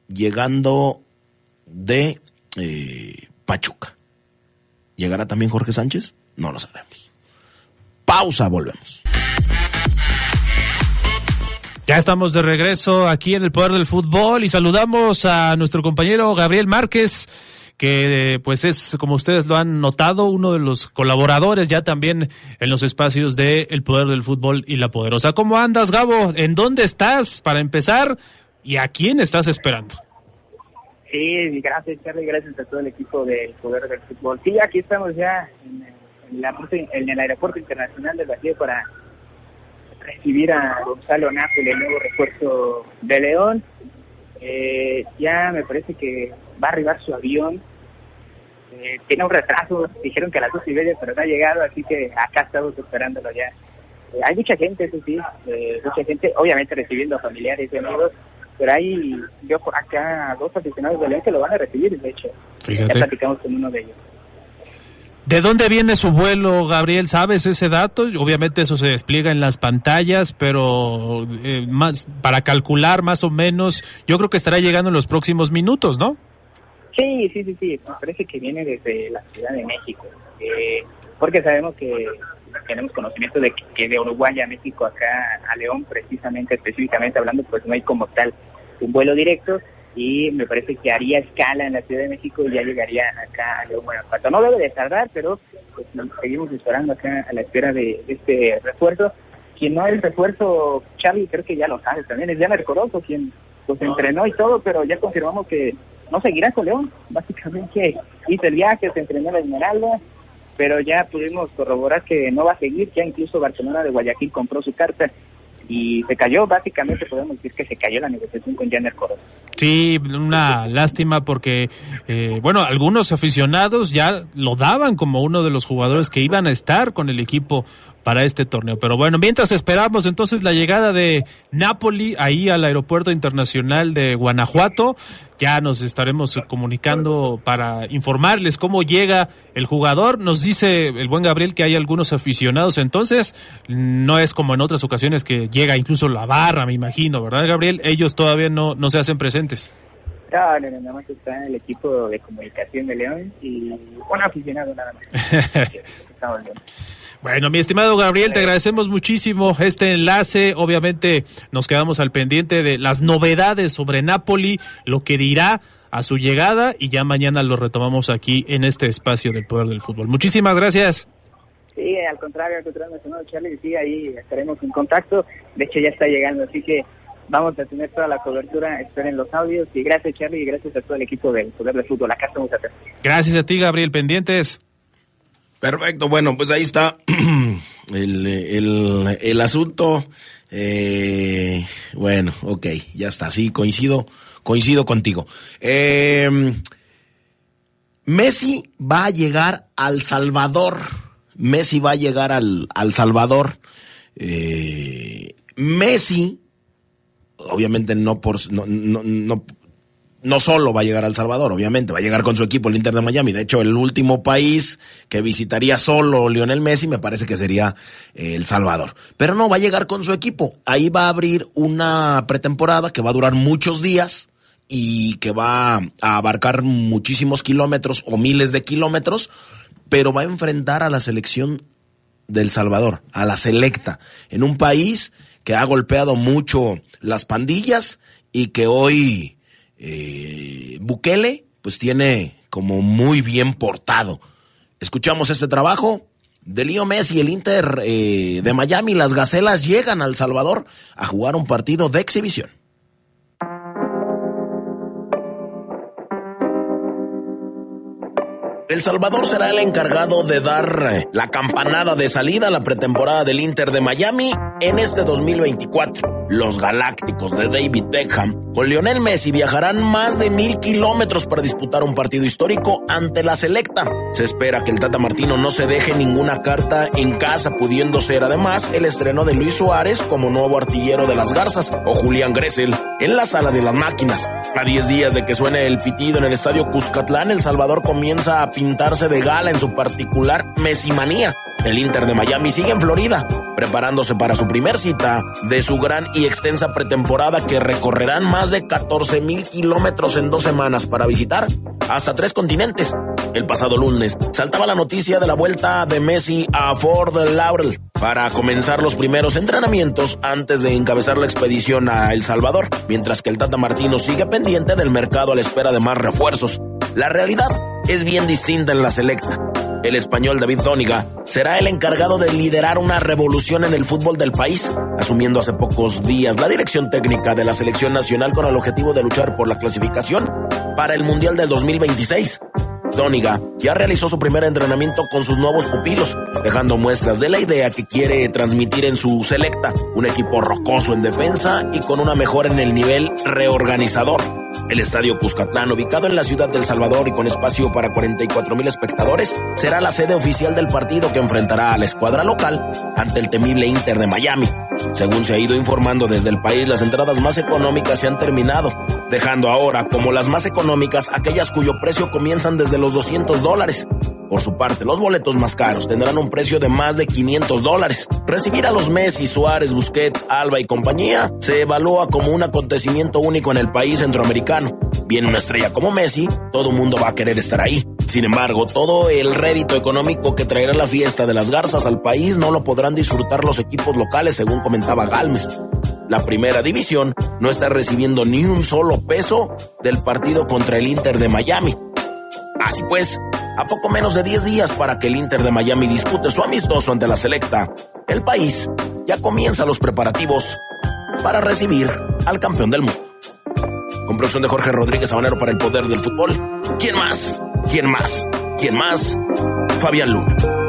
llegando de eh, Pachuca. ¿Llegará también Jorge Sánchez? No lo sabemos. Pausa, volvemos. Ya estamos de regreso aquí en el Poder del Fútbol y saludamos a nuestro compañero Gabriel Márquez, que pues es, como ustedes lo han notado, uno de los colaboradores ya también en los espacios de El Poder del Fútbol y La Poderosa. ¿Cómo andas, Gabo? ¿En dónde estás para empezar? ¿Y a quién estás esperando? Sí, gracias, Charlie, gracias a todo el equipo del Poder del Fútbol. Sí, aquí estamos ya en, la, en el Aeropuerto Internacional de Brasil para recibir a Gonzalo Nápoles, el nuevo refuerzo de León. Eh, ya me parece que va a arribar su avión. Eh, tiene un retraso, dijeron que a las dos y media, pero no ha llegado, así que acá estamos esperándolo ya. Eh, hay mucha gente, eso sí, mucha gente, obviamente recibiendo familiares y amigos, pero hay yo acá dos aficionados de León que lo van a recibir, de hecho. Ya platicamos con uno de ellos. ¿De dónde viene su vuelo, Gabriel? ¿Sabes ese dato? Obviamente eso se despliega en las pantallas, pero eh, más para calcular más o menos, yo creo que estará llegando en los próximos minutos, ¿no? Sí, sí, sí, sí. Me parece que viene desde la Ciudad de México, eh, porque sabemos que tenemos conocimiento de que de Uruguay a México acá a León, precisamente, específicamente hablando, pues no hay como tal un vuelo directo y me parece que haría escala en la Ciudad de México y ya llegaría acá a León, Guanajuato. No debe de tardar, pero pues, seguimos esperando acá a la espera de, este refuerzo. Quien no es el refuerzo, Charlie, creo que ya lo sabe también, es Diana Corozo, quien pues entrenó y todo, pero ya confirmamos que no seguirá con León. Básicamente hizo el viaje, se entrenó en la Esmeralda, pero ya pudimos corroborar que no va a seguir, ya incluso Barcelona de Guayaquil compró su carta y se cayó, básicamente podemos decir que se cayó la negociación con Janer Coro. Sí, una lástima porque, eh, bueno, algunos aficionados ya lo daban como uno de los jugadores que iban a estar con el equipo para este torneo. Pero bueno, mientras esperamos entonces la llegada de Napoli ahí al aeropuerto internacional de Guanajuato, ya nos estaremos comunicando para informarles cómo llega el jugador. Nos dice el buen Gabriel que hay algunos aficionados, entonces no es como en otras ocasiones que llega incluso la barra, me imagino, ¿verdad, Gabriel? Ellos todavía no, no se hacen presentes. No, no, nada más está el equipo de comunicación de León y un aficionado nada más. Bueno, mi estimado Gabriel, te agradecemos muchísimo este enlace. Obviamente nos quedamos al pendiente de las novedades sobre Napoli, lo que dirá a su llegada y ya mañana lo retomamos aquí en este espacio del Poder del Fútbol. Muchísimas gracias. Sí, al contrario, al contrario, Charlie, sí, ahí estaremos en contacto. De hecho, ya está llegando, así que vamos a tener toda la cobertura. Esperen los audios y gracias, Charlie, y gracias a todo el equipo del Poder del Fútbol. Acá estamos atentos. Gracias a ti, Gabriel. Pendientes. Perfecto, bueno, pues ahí está el, asunto. Eh, bueno, ok, ya está, sí, coincido, coincido contigo. Eh, Messi va a llegar al Salvador. Messi va a llegar al, al Salvador. Eh, Messi, obviamente no por, no, no solo va a llegar al Salvador, obviamente, va a llegar con su equipo el Inter de Miami. De hecho, el último país que visitaría solo Lionel Messi me parece que sería eh, El Salvador. Pero no, va a llegar con su equipo. Ahí va a abrir una pretemporada que va a durar muchos días y que va a abarcar muchísimos kilómetros o miles de kilómetros, pero va a enfrentar a la selección del Salvador, a la selecta, en un país que ha golpeado mucho las pandillas y que hoy eh, Bukele pues tiene como muy bien portado. Escuchamos este trabajo de Leo Messi, el Inter eh, de Miami, las Gacelas llegan al Salvador a jugar un partido de exhibición. El Salvador será el encargado de dar la campanada de salida a la pretemporada del Inter de Miami en este 2024. Los Galácticos de David Beckham con Lionel Messi viajarán más de mil kilómetros para disputar un partido histórico ante la selecta. Se espera que el Tata Martino no se deje ninguna carta en casa, pudiendo ser además el estreno de Luis Suárez como nuevo artillero de las Garzas o Julián Gressel en la sala de las máquinas. A 10 días de que suene el pitido en el estadio Cuscatlán, El Salvador comienza a pintarse de gala en su particular Mesimanía. El Inter de Miami sigue en Florida, preparándose para su primer cita de su gran y extensa pretemporada que recorrerán más de 14 mil kilómetros en dos semanas para visitar hasta tres continentes. El pasado lunes saltaba la noticia de la vuelta de Messi a Fort Lauderdale para comenzar los primeros entrenamientos antes de encabezar la expedición a El Salvador, mientras que el Tata Martino sigue pendiente del mercado a la espera de más refuerzos. La realidad es bien distinta en la selecta. El español David Dóniga será el encargado de liderar una revolución en el fútbol del país, asumiendo hace pocos días la dirección técnica de la selección nacional con el objetivo de luchar por la clasificación para el Mundial del 2026. Dóniga ya realizó su primer entrenamiento con sus nuevos pupilos, dejando muestras de la idea que quiere transmitir en su selecta, un equipo rocoso en defensa y con una mejora en el nivel reorganizador. El estadio Cuscatlán, ubicado en la ciudad del Salvador y con espacio para 44 mil espectadores, será la sede oficial del partido que enfrentará a la escuadra local ante el temible Inter de Miami. Según se ha ido informando desde el país, las entradas más económicas se han terminado, dejando ahora como las más económicas aquellas cuyo precio comienzan desde los 200 dólares. Por su parte, los boletos más caros tendrán un precio de más de 500 dólares. Recibir a los Messi, Suárez, Busquets, Alba y compañía se evalúa como un acontecimiento único en el país centroamericano. Viene una estrella como Messi, todo mundo va a querer estar ahí. Sin embargo, todo el rédito económico que traerá la fiesta de las garzas al país no lo podrán disfrutar los equipos locales, según comentaba Galmes. La primera división no está recibiendo ni un solo peso del partido contra el Inter de Miami. Así pues, a poco menos de 10 días para que el Inter de Miami dispute su amistoso ante la selecta, el país ya comienza los preparativos para recibir al campeón del mundo. Con de Jorge Rodríguez Habanero para el poder del fútbol. ¿Quién más? ¿Quién más? ¿Quién más? Fabián Luna.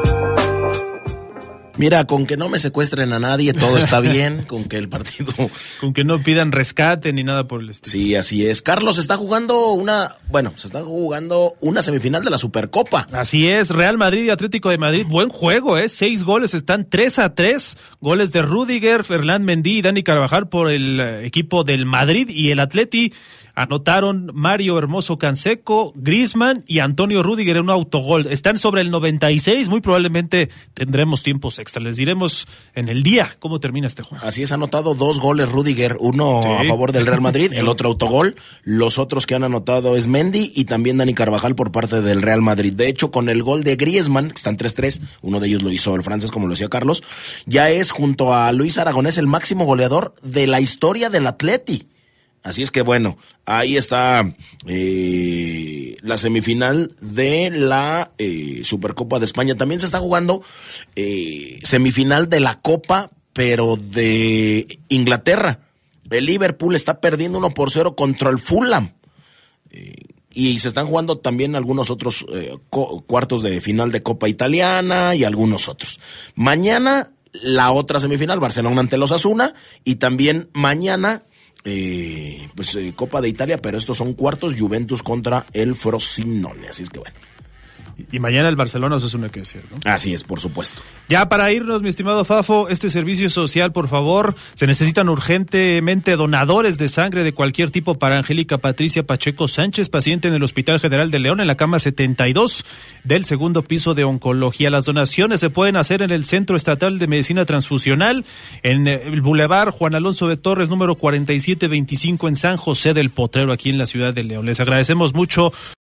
Mira, con que no me secuestren a nadie, todo está bien, con que el partido... Con que no pidan rescate ni nada por el estilo. Sí, así es. Carlos está jugando una, bueno, se está jugando una semifinal de la Supercopa. Así es, Real Madrid y Atlético de Madrid, buen juego, ¿eh? Seis goles, están tres a tres. Goles de Rudiger, Fernán Mendy y Dani Carvajal por el eh, equipo del Madrid y el Atleti Anotaron Mario Hermoso Canseco, Grisman y Antonio Rudiger en un autogol. Están sobre el 96, muy probablemente tendremos tiempos extra. Les diremos en el día cómo termina este juego. Así es, ha anotado dos goles Rudiger, uno a favor del Real Madrid, el otro autogol. Los otros que han anotado es Mendy y también Dani Carvajal por parte del Real Madrid. De hecho, con el gol de Griezmann, que están 3-3, uno de ellos lo hizo el francés, como lo decía Carlos, ya es junto a Luis Aragonés el máximo goleador de la historia del Atleti. Así es que bueno, ahí está eh, la semifinal de la eh, Supercopa de España. También se está jugando eh, semifinal de la Copa, pero de Inglaterra. El Liverpool está perdiendo 1 por 0 contra el Fulham. y se están jugando también algunos otros cuartos de final de Copa Italiana y algunos otros. Mañana la otra semifinal, Barcelona ante los Asuna, y también mañana eh, pues eh, Copa de Italia, pero estos son cuartos Juventus contra el Frosinone, así es que bueno. Y mañana el Barcelona eso es una que decir, ¿no? Así es, por supuesto. Ya para irnos, mi estimado Fafo, este servicio social, por favor, se necesitan urgentemente donadores de sangre de cualquier tipo para Angélica Patricia Pacheco Sánchez, paciente en el Hospital General de León, en la cama 72 del segundo piso de oncología. Las donaciones se pueden hacer en el Centro Estatal de Medicina Transfusional, en el Boulevard Juan Alonso de Torres, número 4725 en San José del Potrero, aquí en la ciudad de León. Les agradecemos mucho